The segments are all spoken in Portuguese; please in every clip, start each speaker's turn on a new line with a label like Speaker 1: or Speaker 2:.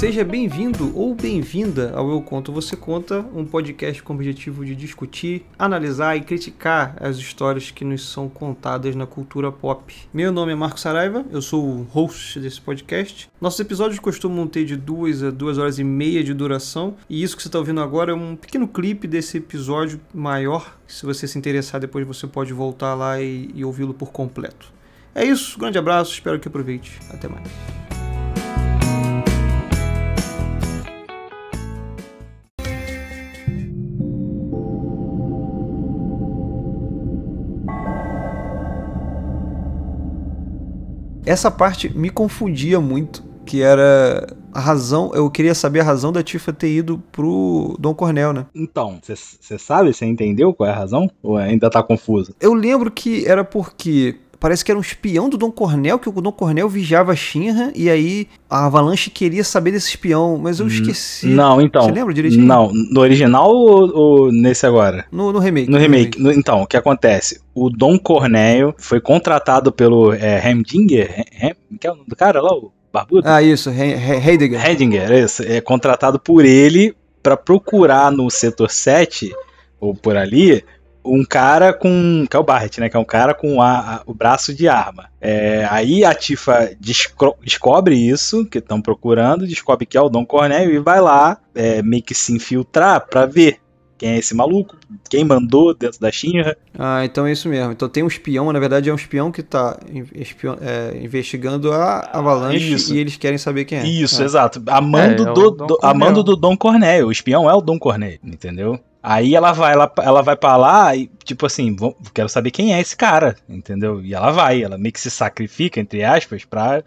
Speaker 1: Seja bem-vindo ou bem-vinda ao Eu Conto Você Conta, um podcast com o objetivo de discutir, analisar e criticar as histórias que nos são contadas na cultura pop. Meu nome é Marco Saraiva, eu sou o host desse podcast. Nossos episódios costumam ter de duas a duas horas e meia de duração, e isso que você está ouvindo agora é um pequeno clipe desse episódio maior. Se você se interessar, depois você pode voltar lá e, e ouvi-lo por completo. É isso, grande abraço, espero que aproveite. Até mais. Essa parte me confundia muito, que era a razão, eu queria saber a razão da Tifa ter ido pro Dom Cornel, né?
Speaker 2: Então, você sabe, você entendeu qual é a razão? Ou ainda tá confuso?
Speaker 1: Eu lembro que era porque parece que era um espião do Dom Cornel, que o Dom Cornel vigiava a Shinra, e aí a Avalanche queria saber desse espião, mas eu esqueci.
Speaker 2: Não, então. Você
Speaker 1: lembra direitinho?
Speaker 2: Não, no original ou, ou nesse agora?
Speaker 1: No, no remake.
Speaker 2: No, no remake. remake. No, então, o que acontece? O Dom Cornel foi contratado pelo é, Hemdinger, Hem, que é o nome do cara lá, o barbudo?
Speaker 1: Ah, isso, Heidinger.
Speaker 2: Heidinger, isso. É contratado por ele para procurar no setor 7, ou por ali, um cara com. Que é o Barret, né? Que é um cara com a, a, o braço de arma. É, aí a Tifa descobre isso, que estão procurando, descobre que é o Dom Cornélio e vai lá é, meio que se infiltrar pra ver quem é esse maluco, quem mandou dentro da Shinra.
Speaker 1: Ah, então é isso mesmo. Então tem um espião, na verdade é um espião que tá espion, é, investigando a Avalanche isso. e eles querem saber quem é.
Speaker 2: Isso, é. exato. Amando, é, é do, do, amando do Dom Cornélio. O espião é o Dom Cornélio, entendeu? Aí ela vai, ela, ela vai pra lá e, tipo assim, vou, quero saber quem é esse cara, entendeu? E ela vai, ela meio que se sacrifica, entre aspas, pra.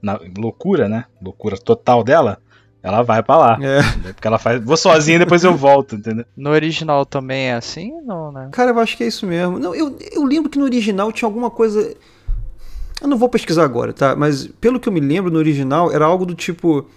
Speaker 2: Na, loucura, né? Loucura total dela. Ela vai pra lá. É. Porque ela faz. Vou sozinha e depois eu volto, entendeu?
Speaker 3: No original também é assim? Não, né?
Speaker 1: Cara, eu acho que é isso mesmo. Não, eu, eu lembro que no original tinha alguma coisa. Eu não vou pesquisar agora, tá? Mas pelo que eu me lembro, no original era algo do tipo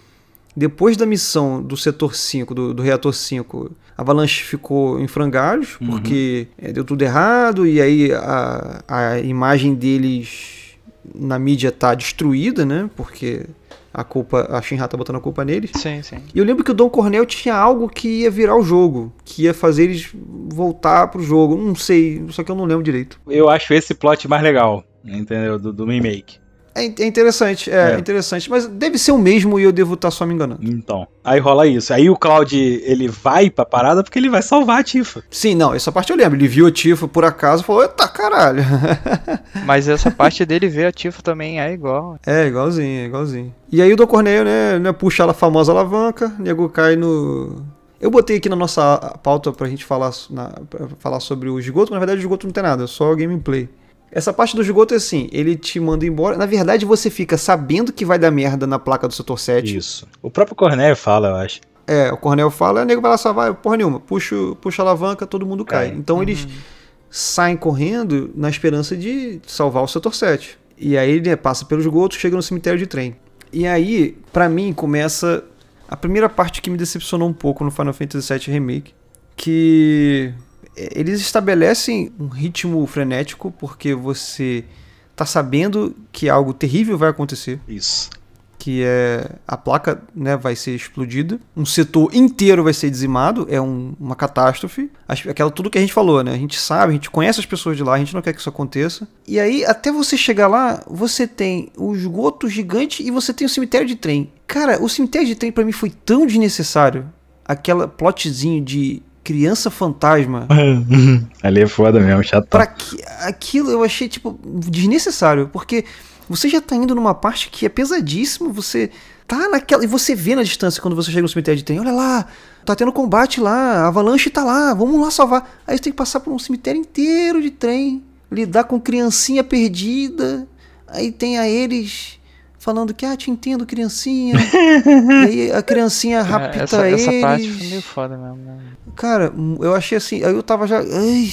Speaker 1: depois da missão do setor 5, do, do reator 5, a Avalanche ficou em frangalhos, uhum. porque é, deu tudo errado, e aí a, a imagem deles na mídia tá destruída, né? Porque a culpa, a Shinra tá botando a culpa neles.
Speaker 3: Sim, sim.
Speaker 1: E eu lembro que o Dom Cornel tinha algo que ia virar o jogo, que ia fazer eles voltar pro jogo. Não sei, só que eu não lembro direito.
Speaker 2: Eu acho esse plot mais legal, entendeu? Do, do remake.
Speaker 1: É, é interessante, é, é, interessante. Mas deve ser o mesmo e eu devo estar tá só me enganando.
Speaker 2: Então, aí rola isso. Aí o Cloud, ele vai pra parada porque ele vai salvar a Tifa.
Speaker 1: Sim, não, essa parte eu lembro. Ele viu a Tifa por acaso e falou, eita caralho.
Speaker 3: Mas essa parte dele ver a Tifa também é igual.
Speaker 1: É, igualzinho, é igualzinho. E aí o Dom Corneio, né, né puxa a famosa alavanca, o nego cai no... Eu botei aqui na nossa pauta pra gente falar, na, pra falar sobre o esgoto, mas na verdade o esgoto não tem nada, é só gameplay. Essa parte do esgoto é assim, ele te manda embora. Na verdade, você fica sabendo que vai dar merda na placa do setor 7.
Speaker 2: Isso. O próprio Cornel fala, eu acho.
Speaker 1: É, o Cornel fala, o nego vai lá salvar, porra nenhuma. Puxa, puxa a alavanca, todo mundo cai. cai. Então uhum. eles saem correndo na esperança de salvar o setor 7. E aí ele né, passa pelo esgoto, chega no cemitério de trem. E aí, para mim, começa a primeira parte que me decepcionou um pouco no Final Fantasy VII Remake. Que eles estabelecem um ritmo frenético porque você tá sabendo que algo terrível vai acontecer.
Speaker 2: Isso.
Speaker 1: Que é a placa né, vai ser explodida, um setor inteiro vai ser dizimado, é um, uma catástrofe. Aquela tudo que a gente falou, né? A gente sabe, a gente conhece as pessoas de lá, a gente não quer que isso aconteça. E aí, até você chegar lá, você tem o esgoto gigante e você tem o cemitério de trem. Cara, o cemitério de trem para mim foi tão desnecessário. Aquela plotzinho de criança fantasma.
Speaker 2: Ali é foda mesmo, chato.
Speaker 1: Pra que, aquilo eu achei, tipo, desnecessário, porque você já tá indo numa parte que é pesadíssimo, você tá naquela. E você vê na distância quando você chega no cemitério de trem, olha lá, tá tendo combate lá, a avalanche tá lá, vamos lá salvar. Aí você tem que passar por um cemitério inteiro de trem, lidar com criancinha perdida, aí tem a eles falando que, ah, te entendo, criancinha. e aí a criancinha é, rapta é, essa, eles. Essa parte
Speaker 3: foi meio foda mesmo, né?
Speaker 1: Cara, eu achei assim, aí eu tava já. Ai,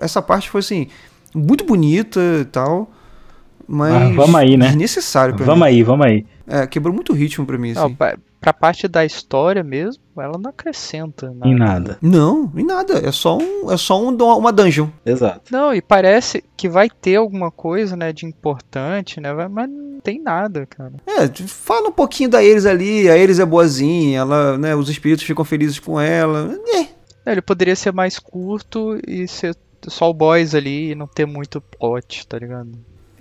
Speaker 1: essa parte foi assim, muito bonita e tal. Mas. Ah,
Speaker 2: vamos aí, né?
Speaker 1: Desnecessário pra
Speaker 2: vamos
Speaker 1: mim.
Speaker 2: aí, vamos aí.
Speaker 1: É, quebrou muito o ritmo pra mim, assim. Não,
Speaker 3: pra, parte da história mesmo, ela não acrescenta
Speaker 2: nada. Em nada.
Speaker 1: Não, em nada. É só, um, é só um, uma dungeon.
Speaker 2: Exato.
Speaker 3: Não, e parece que vai ter alguma coisa, né, de importante, né? Mas tem nada, cara.
Speaker 1: É, fala um pouquinho da Eris ali, a Eris é boazinha, ela, né, os espíritos ficam felizes com ela. É,
Speaker 3: É, ele poderia ser mais curto e ser só o boys ali e não ter muito plot, tá ligado?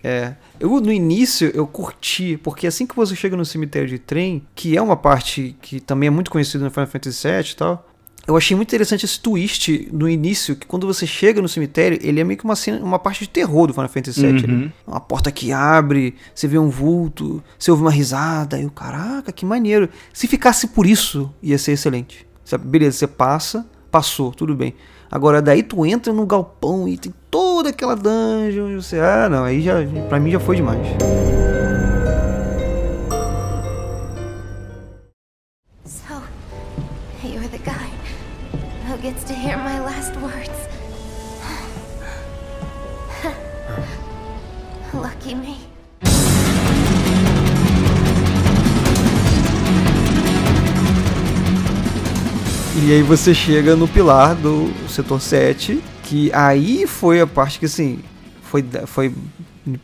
Speaker 1: É. Eu, no início, eu curti, porque assim que você chega no cemitério de trem, que é uma parte que também é muito conhecida no Final Fantasy VII e tal, eu achei muito interessante esse twist no início, que quando você chega no cemitério, ele é meio que uma, cena, uma parte de terror do Final Fantasy VII.
Speaker 2: Uhum.
Speaker 1: Uma porta que abre, você vê um vulto, você ouve uma risada, e o caraca, que maneiro. Se ficasse por isso, ia ser excelente. Beleza, você passa, passou, tudo bem. Agora daí tu entra no galpão e tem toda aquela dungeon, você, ah, não, aí já, pra mim já foi demais.
Speaker 4: So, you're the guy who gets to hear my last words. Lucky me.
Speaker 1: E aí você chega no pilar do setor 7, que aí foi a parte que assim, foi, foi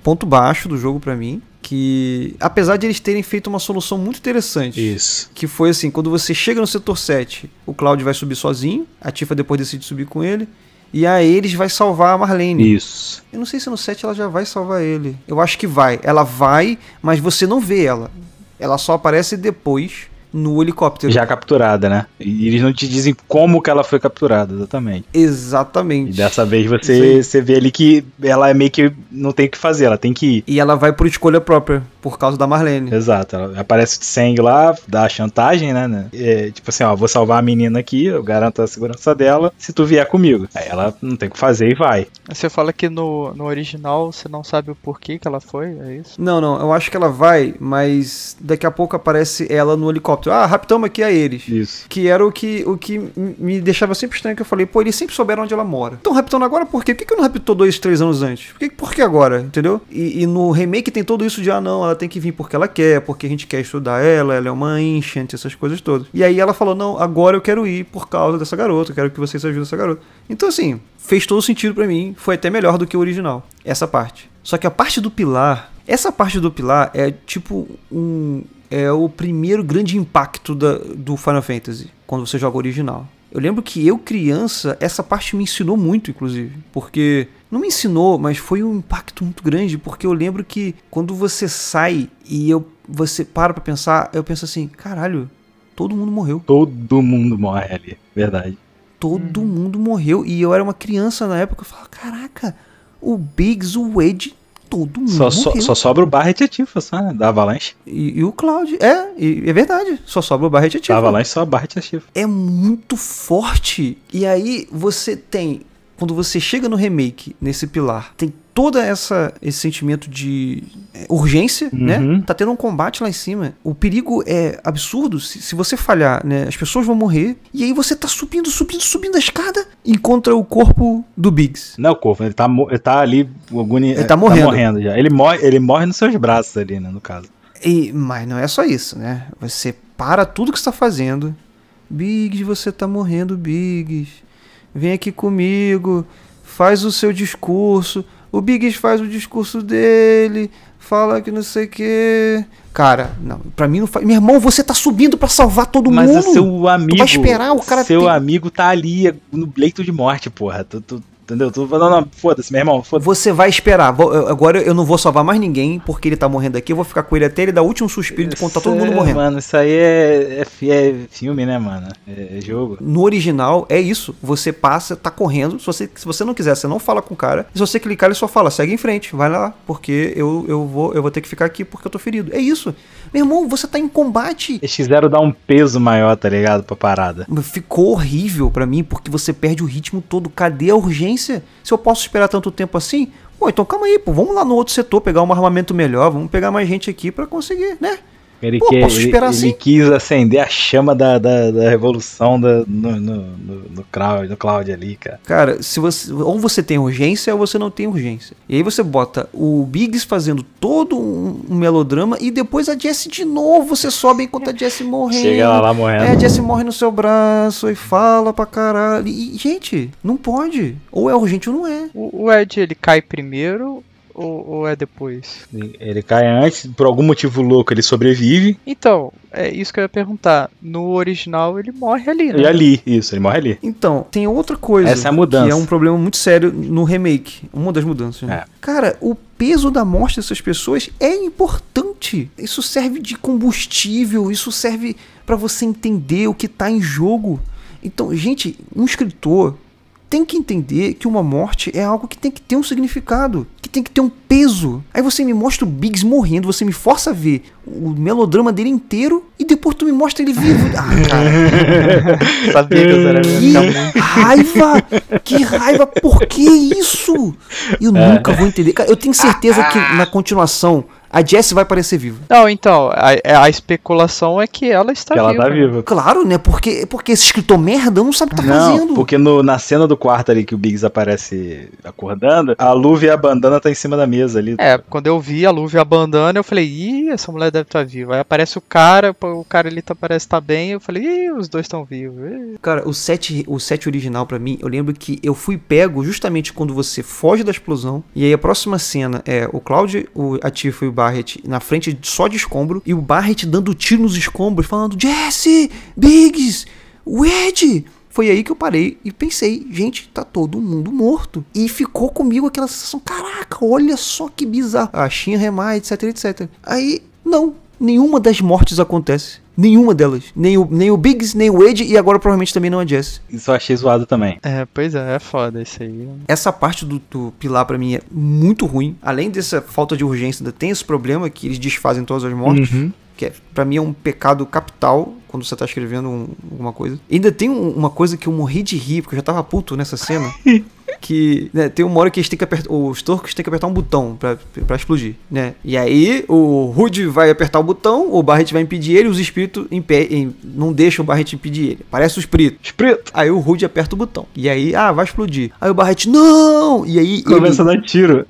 Speaker 1: ponto baixo do jogo pra mim, que apesar de eles terem feito uma solução muito interessante,
Speaker 2: Isso.
Speaker 1: que foi assim, quando você chega no setor 7, o Cloud vai subir sozinho, a Tifa depois decide subir com ele, e a eles vai salvar a Marlene.
Speaker 2: Isso.
Speaker 1: Eu não sei se no 7 ela já vai salvar ele. Eu acho que vai. Ela vai, mas você não vê ela. Ela só aparece depois no helicóptero.
Speaker 2: Já capturada, né? E eles não te dizem como que ela foi capturada, exatamente.
Speaker 1: Exatamente.
Speaker 2: E dessa vez você, você vê ali que ela é meio que não tem o que fazer, ela tem que ir.
Speaker 1: E ela vai por escolha própria, por causa da Marlene.
Speaker 2: Exato, ela aparece de sangue lá, dá a chantagem, né? né? É, tipo assim, ó, vou salvar a menina aqui, eu garanto a segurança dela, se tu vier comigo. Aí ela não tem o que fazer e vai.
Speaker 3: Você fala que no, no original você não sabe o porquê que ela foi, é isso?
Speaker 1: Não, não, eu acho que ela vai, mas daqui a pouco aparece ela no helicóptero. Ah, raptamos aqui a eles.
Speaker 2: Isso.
Speaker 1: Que era o que, o que me deixava sempre estranho, que eu falei, pô, eles sempre souberam onde ela mora. Então raptando agora por quê? Por que, que eu não raptou dois, três anos antes? Por que, por que agora? Entendeu? E, e no remake tem tudo isso de, ah, não, ela tem que vir porque ela quer, porque a gente quer estudar ela, ela é uma ancient, essas coisas todas. E aí ela falou, não, agora eu quero ir por causa dessa garota, eu quero que vocês ajudem essa garota. Então assim, fez todo sentido pra mim, foi até melhor do que o original, essa parte. Só que a parte do pilar, essa parte do pilar é tipo um é o primeiro grande impacto da, do Final Fantasy quando você joga o original. Eu lembro que eu criança, essa parte me ensinou muito, inclusive, porque não me ensinou, mas foi um impacto muito grande, porque eu lembro que quando você sai e eu você para pra pensar, eu penso assim, caralho, todo mundo morreu.
Speaker 2: Todo mundo morre ali, verdade.
Speaker 1: Todo mundo morreu. E eu era uma criança na época. Eu falava, caraca, o Biggs, o Wade, todo mundo
Speaker 2: Só, só, sobra o Barret e a Tifa, só, né? Da Avalanche.
Speaker 1: E, e o Cloud. É, e- é verdade. Só sobra o Barret e a
Speaker 2: Da
Speaker 1: Tifa.
Speaker 2: Avalanche só Barret e Tifa.
Speaker 1: É muito forte. E aí você tem. Quando você chega no remake, nesse pilar, tem toda essa esse sentimento de é, urgência, né?
Speaker 2: Uhum.
Speaker 1: Tá tendo um combate lá em cima. O perigo é absurdo. Se, se você falhar, né? As pessoas vão morrer. E aí você tá subindo, subindo, subindo a escada. Encontra o corpo do Biggs.
Speaker 2: Não é o corpo, ele tá, ele tá ali. Agoni...
Speaker 1: Ele tá morrendo.
Speaker 2: já. Ele morre, ele morre nos seus braços ali, né? No caso.
Speaker 1: E, mas não é só isso, né? Você para tudo que está fazendo. Biggs, você tá morrendo, Biggs. Vem aqui comigo. Faz o seu discurso. O Biggs faz o discurso dele. Fala que não sei o que. Cara, não, pra mim não faz. Meu irmão, você tá subindo pra salvar todo
Speaker 2: Mas
Speaker 1: mundo.
Speaker 2: o seu amigo.
Speaker 1: vai esperar o cara
Speaker 2: Seu
Speaker 1: ter-
Speaker 2: amigo tá ali no leito de morte, porra. Tu, tu- entendeu? Tu não, não, foda-se, meu irmão. Foda-se.
Speaker 1: Você vai esperar. Vou- agora eu não vou salvar mais ninguém porque ele tá morrendo aqui. Eu vou ficar com ele até ele dar o último suspiro de contar todo mundo
Speaker 2: é,
Speaker 1: morrendo.
Speaker 2: Mano, isso aí é, é, é filme, né, mano? É, é jogo.
Speaker 1: No original é isso. Você passa, tá correndo. Se você, se você não quiser, você não fala com o cara. Se você clicar, ele só fala, segue em frente, vai lá, porque eu, eu, vou, eu vou ter que ficar aqui porque eu tô ferido. É isso. Meu irmão, você tá em combate.
Speaker 2: Eles quiseram dar um peso maior, tá ligado? Pra parada.
Speaker 1: Ficou horrível pra mim, porque você perde o ritmo todo. Cadê a urgência? Se eu posso esperar tanto tempo assim, pô, então calma aí, pô. Vamos lá no outro setor pegar um armamento melhor. Vamos pegar mais gente aqui pra conseguir, né?
Speaker 2: Ele,
Speaker 1: Pô, posso
Speaker 2: ele-
Speaker 1: esperar
Speaker 2: ele
Speaker 1: assim?
Speaker 2: quis acender a chama da, da, da revolução da, no, no, no, no, Cloud, no Cloud ali, cara.
Speaker 1: Cara, se você ou você tem urgência ou você não tem urgência. E aí você bota o Biggs fazendo todo um, um melodrama e depois a Jessie de novo, você sobe enquanto a Jessie morrendo.
Speaker 2: Chega lá, lá morrendo.
Speaker 1: É, a Jessie morre no seu braço e fala pra caralho. E, gente, não pode. Ou é urgente ou não é.
Speaker 3: O, o Ed ele cai primeiro ou, ou é depois?
Speaker 2: Ele cai antes, por algum motivo louco ele sobrevive.
Speaker 3: Então, é isso que eu ia perguntar. No original ele morre ali, né?
Speaker 2: E ali, isso, ele morre ali.
Speaker 1: Então, tem outra coisa.
Speaker 2: Essa é a mudança.
Speaker 1: Que é um problema muito sério no remake. Uma das mudanças. Né?
Speaker 2: É.
Speaker 1: Cara, o peso da morte dessas pessoas é importante. Isso serve de combustível, isso serve pra você entender o que tá em jogo. Então, gente, um escritor tem que entender que uma morte é algo que tem que ter um significado, tem que ter um peso. Aí você me mostra o Biggs morrendo, você me força a ver o melodrama dele inteiro e depois tu me mostra ele vivo. Ah, cara,
Speaker 3: Sabia que eu era
Speaker 1: que raiva! Que raiva! Por que isso? Eu nunca vou entender. Cara, eu tenho certeza que na continuação a Jessie vai parecer viva.
Speaker 3: Não, então, a, a especulação é que ela está
Speaker 2: que ela
Speaker 3: viva.
Speaker 2: tá viva.
Speaker 1: Claro, né? Porque, porque esse escritor merda não sabe o que tá
Speaker 2: Não,
Speaker 1: fazendo.
Speaker 2: porque no- na cena do quarto ali que o Biggs aparece acordando, a luva e a bandana tá em cima da mesa ali.
Speaker 3: É, quando eu vi a luva e a bandana, eu falei, ih, essa mulher deve estar viva. Aí aparece o cara, o cara ali tá, parece estar bem, eu falei, ih, os dois estão vivos. Ih.
Speaker 1: Cara, o set, o set original pra mim, eu lembro que eu fui pego justamente quando você foge da explosão. E aí a próxima cena é o Cloud, o, a Tifa e o Barret na frente só de escombro. E o Barret dando tiro nos escombros, falando: Jesse, Biggs, Wedge. Foi aí que eu parei e pensei, gente, tá todo mundo morto. E ficou comigo aquela sensação, caraca, olha só que bizarro. A Shinra, etc, etc. Aí, não, nenhuma das mortes acontece. Nenhuma delas. Nem o, nem o Biggs, nem o Ed e agora provavelmente também não a Jess.
Speaker 2: Isso eu achei zoado também.
Speaker 3: É, pois é, é foda isso aí.
Speaker 1: Essa parte do, do Pilar pra mim é muito ruim. Além dessa falta de urgência, ainda tem esse problema que eles desfazem todas as mortes. Que é, pra mim é um pecado capital quando você tá escrevendo um- alguma coisa. Ainda tem um- uma coisa que eu morri de rir, porque eu já tava puto nessa cena. que né, tem uma hora que eles têm que apertar. Os torcos têm que apertar um botão pra, pra explodir, né? E aí o Rude vai apertar o botão, o Barret vai impedir ele, os espíritos impe- não deixam o Barret impedir ele. Parece o espírito.
Speaker 2: Espírito!
Speaker 1: Aí o Rude aperta o botão. E aí, ah, vai explodir. Aí o Barret, não! E aí
Speaker 2: Começa
Speaker 1: ele,
Speaker 2: a dar tiro.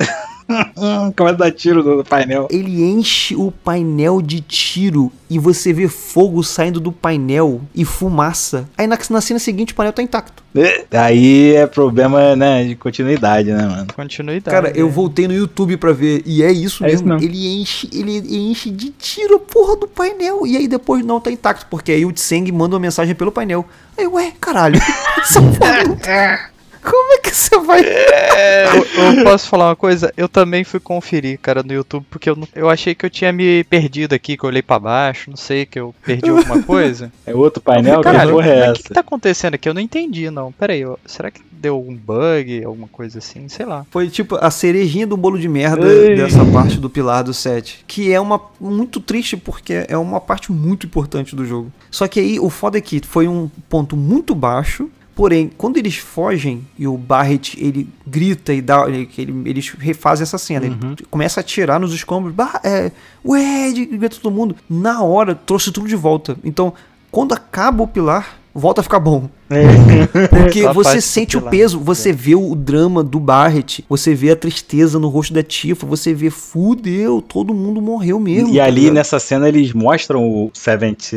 Speaker 2: Começa a dar tiro no painel.
Speaker 1: ele enche o painel de tiro e você vê fogo saindo do painel e fumaça. Aí na, na cena seguinte o painel tá intacto.
Speaker 2: Aí é problema, né, de continuidade, né, mano?
Speaker 3: Continuidade.
Speaker 1: Cara, eu
Speaker 3: né?
Speaker 1: voltei no YouTube pra ver e é isso
Speaker 2: É isso
Speaker 1: mesmo.
Speaker 2: mesmo.
Speaker 1: ele enche, ele enche de tiro a porra do painel e aí depois não tá intacto, porque aí o Tseng manda uma mensagem pelo painel. Aí, ué, caralho. essa porra não tá- Como é que você vai
Speaker 3: Eu, eu posso falar uma coisa? Eu também fui conferir, cara, no YouTube, porque eu, não- eu achei que eu tinha me perdido aqui, que eu olhei pra baixo, não sei, que eu perdi alguma coisa.
Speaker 2: É outro painel, que
Speaker 3: Caralho,
Speaker 2: porra é
Speaker 3: mas o que, que
Speaker 2: essa?
Speaker 3: tá acontecendo aqui? Eu não entendi, não. Pera aí, ó, será que deu algum bug, alguma coisa assim? Sei lá.
Speaker 1: Foi tipo a cerejinha do bolo de merda
Speaker 2: Ei.
Speaker 1: dessa parte do pilar do set. Que é uma muito triste porque é uma parte muito importante do jogo. Só que aí o foda é que foi um ponto muito baixo. Porém, quando eles fogem e o Barret ele grita e dá. Ele, ele- eles refazem essa cena. Ele começa a atirar nos escombros. Bah, é, ué, grita todo mundo. Na hora, trouxe tudo de volta. Então, quando acaba o pilar, volta a ficar bom. Porque
Speaker 3: Só a
Speaker 1: você sente o peso, você vê o drama do Barret, você vê a tristeza no rosto da Tifa, você vê, fudeu, todo mundo morreu mesmo.
Speaker 2: E
Speaker 1: tá
Speaker 2: ali
Speaker 1: ligado?
Speaker 2: nessa cena eles mostram o Seventh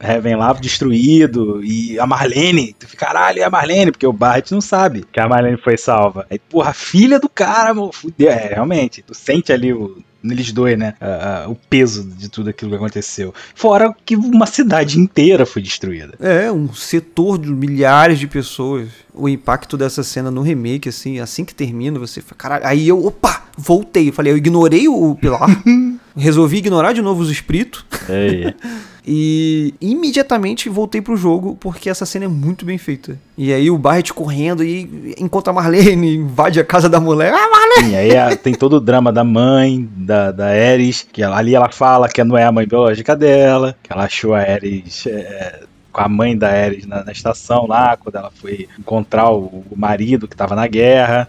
Speaker 2: Heaven lá destruído e a Marlene. Tu fica, caralho, é a Marlene, porque o Barret não sabe que a Marlene foi salva. Aí, porra, a filha do cara, mano, fudeu. É, realmente, tu sente ali o. Neles dois, né? a- a- o peso de tudo aquilo que aconteceu. Fora que uma cidade inteira foi destruída.
Speaker 1: É, um setor de milhares de pessoas. O impacto dessa cena no remake, assim, assim que termina, você fala, caralho. Aí eu, opa, voltei. Eu falei, eu ignorei o pilar, resolvi ignorar de novo os espíritos.
Speaker 2: É,
Speaker 1: E imediatamente voltei pro jogo porque essa cena é muito bem feita. E aí o Barret correndo e encontra a Marlene, invade a casa da mulher. Ah, Marlene!
Speaker 2: Sim, aí a- tem todo o drama da mãe, da, da Ares, que ela- ali ela fala que não é a mãe biológica dela, que ela achou a Ares é, com a mãe da Ares na, na estação lá, quando ela foi encontrar o, o marido que estava na guerra,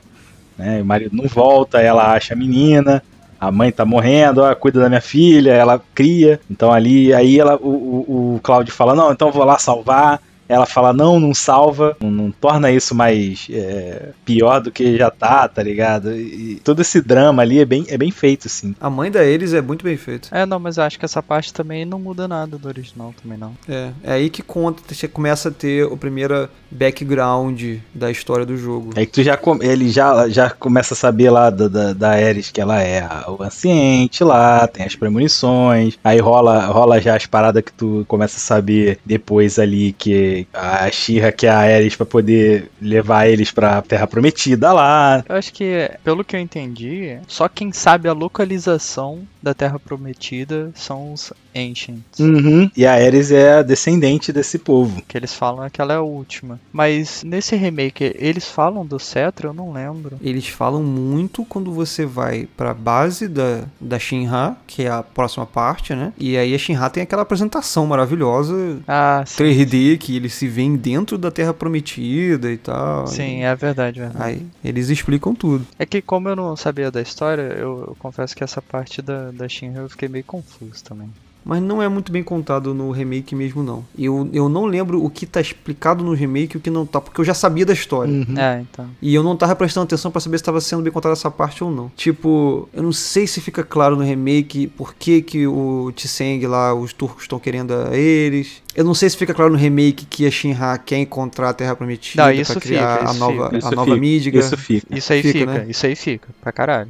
Speaker 2: né? e O marido não volta, ela acha a menina. A mãe tá morrendo, ó, cuida da minha filha, ela cria. Então ali, aí ela, o, o, o Cláudio fala, não, então eu vou lá salvar. Ela fala, não, não salva, não, não torna isso mais é, pior do que já tá, tá ligado? E todo esse drama ali é bem, é bem feito, assim.
Speaker 1: A mãe da Eris é muito bem feita.
Speaker 3: É, não, mas eu acho que essa parte também não muda nada do original também não.
Speaker 1: É, é aí que conta, você começa a ter o primeiro background da história do jogo.
Speaker 2: É que tu já ele já, já começa a saber lá da, da, da Ares que ela é a- o anciente lá, tem as premonições, aí rola, rola já as paradas que tu começa a saber depois ali que a Shira que é a Ares pra poder levar eles pra Terra Prometida lá.
Speaker 3: Eu acho que, pelo que eu entendi, só quem sabe a localização da Terra Prometida são os Ancients.
Speaker 2: Uhum. E a Ares é a descendente desse povo.
Speaker 3: Que eles falam é que ela é a última. Mas nesse remake, eles falam do cetro? Eu não lembro.
Speaker 1: Eles falam muito quando você vai pra base da, da Shinra, que é a próxima parte, né? E aí a Shinra tem aquela apresentação maravilhosa,
Speaker 3: Ah, sim.
Speaker 1: 3D, que eles se veem dentro da Terra Prometida e tal.
Speaker 3: Sim, é verdade, verdade.
Speaker 1: Aí eles explicam tudo.
Speaker 3: É que como eu não sabia da história, eu, eu confesso que essa parte da, da Shinra eu fiquei meio confuso também.
Speaker 1: Mas não é muito bem contado no remake mesmo, não. Eu, eu não lembro o que tá explicado no remake e o que não tá, porque eu já sabia da história.
Speaker 2: Uhum.
Speaker 3: É, então.
Speaker 1: E eu não tava prestando atenção pra saber se tava sendo bem contada essa parte ou não. Tipo, eu não sei se fica claro no remake por que, que o Tseng lá, os turcos estão querendo a eles. Eu não sei se fica claro no remake que a Shinra quer encontrar a Terra Prometida
Speaker 3: Não, isso
Speaker 1: pra criar
Speaker 3: fica,
Speaker 1: a
Speaker 3: isso
Speaker 1: nova,
Speaker 3: fica.
Speaker 1: a
Speaker 2: Isso
Speaker 1: nova
Speaker 2: fica,
Speaker 1: Midgar.
Speaker 2: Isso fica.
Speaker 3: Isso aí
Speaker 1: Fica,
Speaker 3: fica,
Speaker 1: né?
Speaker 3: isso aí fica, pra caralho.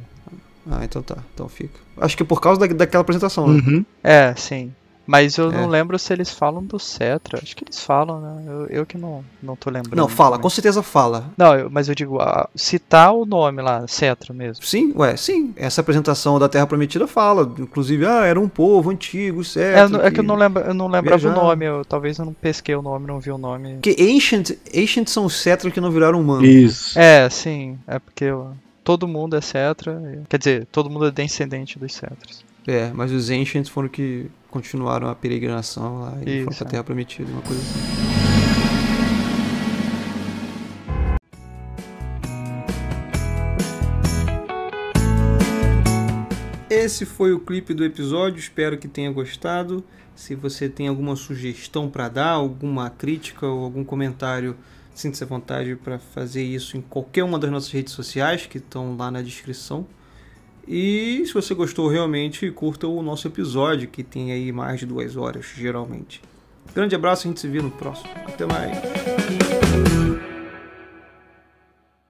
Speaker 1: Ah, então tá. Então fica. Acho que é por causa da, daquela apresentação, né?
Speaker 2: Uhum.
Speaker 3: É, sim. Mas eu
Speaker 1: É.
Speaker 3: não lembro se eles falam do cetro. Acho que eles falam, né? Eu, eu que não, não tô lembrando.
Speaker 1: Não, fala,
Speaker 3: também.
Speaker 1: com certeza fala.
Speaker 3: Não, eu- mas eu digo, ah, citar o nome lá, cetro mesmo.
Speaker 1: Sim, ué, sim. Essa apresentação da Terra Prometida fala. Inclusive, ah, era um povo antigo,
Speaker 3: É, eu não- é que eu não, lembra, eu não lembrava o
Speaker 1: viajar.
Speaker 3: nome, eu, talvez eu não pesquei o nome, não vi o nome.
Speaker 1: Porque Ancient, Ancient são os cetros que não viraram humanos.
Speaker 2: Isso.
Speaker 3: É, sim, é porque eu- todo mundo é cetra, quer dizer, todo mundo é descendente dos cetros.
Speaker 1: É, mas os Ancients foram que continuaram a peregrinação lá e foram
Speaker 3: Isso,
Speaker 1: pra
Speaker 3: é.
Speaker 1: Terra Prometida, uma coisa assim. Esse foi o clipe do episódio, espero que tenha gostado. Se você tem alguma sugestão para dar, alguma crítica ou algum comentário, sinta-se à vontade para fazer isso em qualquer uma das nossas redes sociais que estão lá na descrição. E se você gostou realmente, curta o nosso episódio, que tem aí mais de duas horas, geralmente. Grande abraço, a gente se vê no próximo. Até mais.